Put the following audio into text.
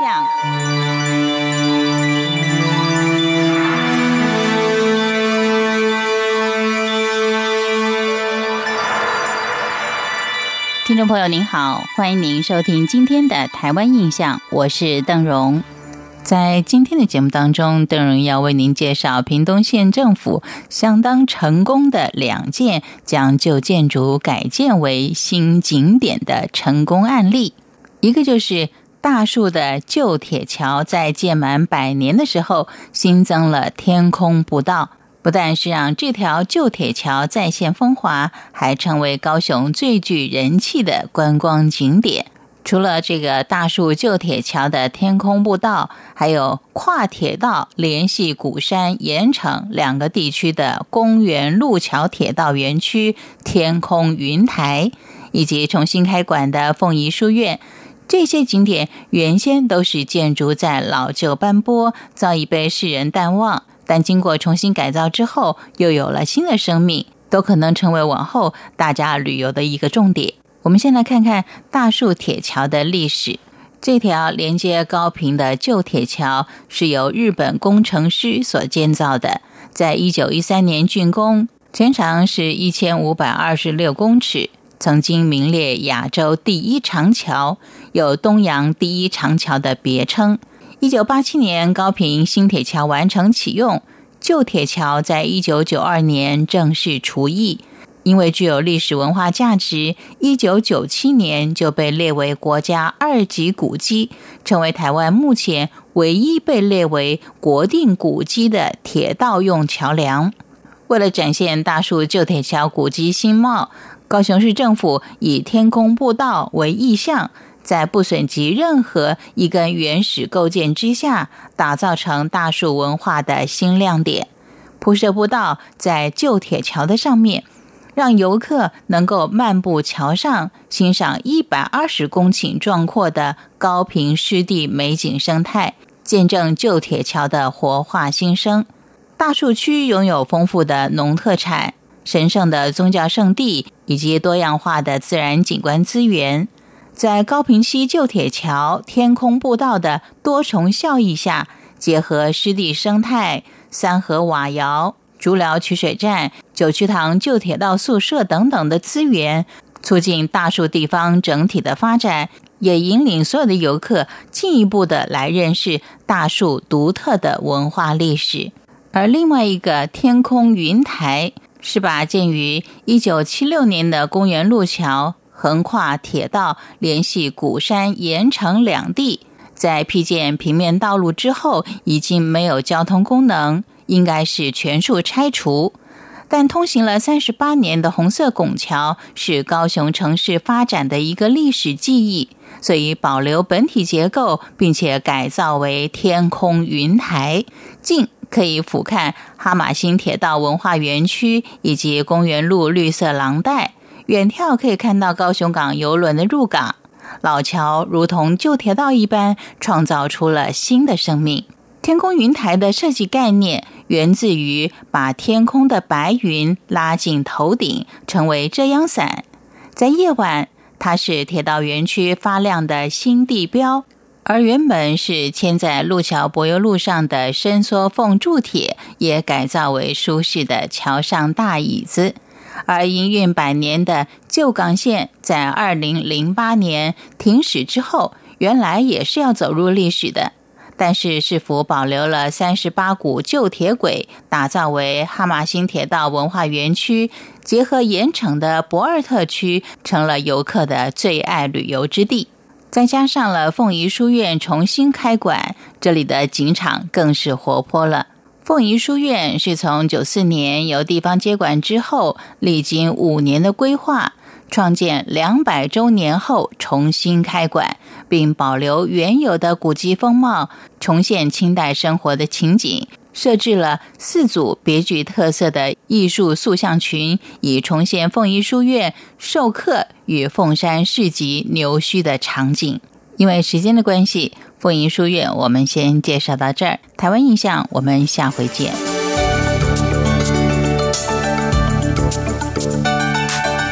象。听众朋友您好，欢迎您收听今天的《台湾印象》，我是邓荣。在今天的节目当中，邓荣要为您介绍屏东县政府相当成功的两件将旧建筑改建为新景点的成功案例。一个就是大树的旧铁桥，在建满百年的时候，新增了天空步道。不但是让这条旧铁桥再现风华，还成为高雄最具人气的观光景点。除了这个大树旧铁桥的天空步道，还有跨铁道联系鼓山、盐城两个地区的公园路桥铁道园区天空云台，以及重新开馆的凤仪书院，这些景点原先都是建筑在老旧斑驳，早已被世人淡忘。但经过重新改造之后，又有了新的生命，都可能成为往后大家旅游的一个重点。我们先来看看大树铁桥的历史。这条连接高平的旧铁桥是由日本工程师所建造的，在一九一三年竣工，全长是一千五百二十六公尺，曾经名列亚洲第一长桥，有“东洋第一长桥”的别称。一九八七年，高平新铁桥完成启用，旧铁桥在一九九二年正式除役。因为具有历史文化价值，一九九七年就被列为国家二级古迹，成为台湾目前唯一被列为国定古迹的铁道用桥梁。为了展现大树旧铁桥古迹新貌，高雄市政府以天空步道为意象。在不损及任何一根原始构件之下，打造成大树文化的新亮点。铺设步道在旧铁桥的上面，让游客能够漫步桥上，欣赏一百二十公顷壮阔的高平湿地美景生态，见证旧铁桥的活化新生。大树区拥有丰富的农特产、神圣的宗教圣地以及多样化的自然景观资源。在高平溪旧铁桥天空步道的多重效益下，结合湿地生态、三河瓦窑、竹寮取水站、九曲塘旧铁道宿舍等等的资源，促进大树地方整体的发展，也引领所有的游客进一步的来认识大树独特的文化历史。而另外一个天空云台，是把建于一九七六年的公园路桥。横跨铁道联系鼓山、盐城两地，在辟建平面道路之后，已经没有交通功能，应该是全数拆除。但通行了三十八年的红色拱桥，是高雄城市发展的一个历史记忆，所以保留本体结构，并且改造为天空云台，近可以俯瞰哈马星铁道文化园区以及公园路绿色廊带。远眺可以看到高雄港游轮的入港，老桥如同旧铁道一般，创造出了新的生命。天空云台的设计概念源自于把天空的白云拉进头顶，成为遮阳伞。在夜晚，它是铁道园区发亮的新地标；而原本是牵在路桥柏油路上的伸缩缝铸铁，也改造为舒适的桥上大椅子。而营运百年的旧港线，在二零零八年停驶之后，原来也是要走入历史的。但是，是否保留了三十八股旧铁轨，打造为哈马星铁道文化园区，结合盐城的博尔特区，成了游客的最爱旅游之地。再加上了凤仪书院重新开馆，这里的景场更是活泼了。凤仪书院是从九四年由地方接管之后，历经五年的规划，创建两百周年后重新开馆，并保留原有的古迹风貌，重现清代生活的情景，设置了四组别具特色的艺术塑像群，以重现凤仪书院授课与凤山市集牛墟的场景。因为时间的关系。凤仪书院，我们先介绍到这儿。台湾印象，我们下回见。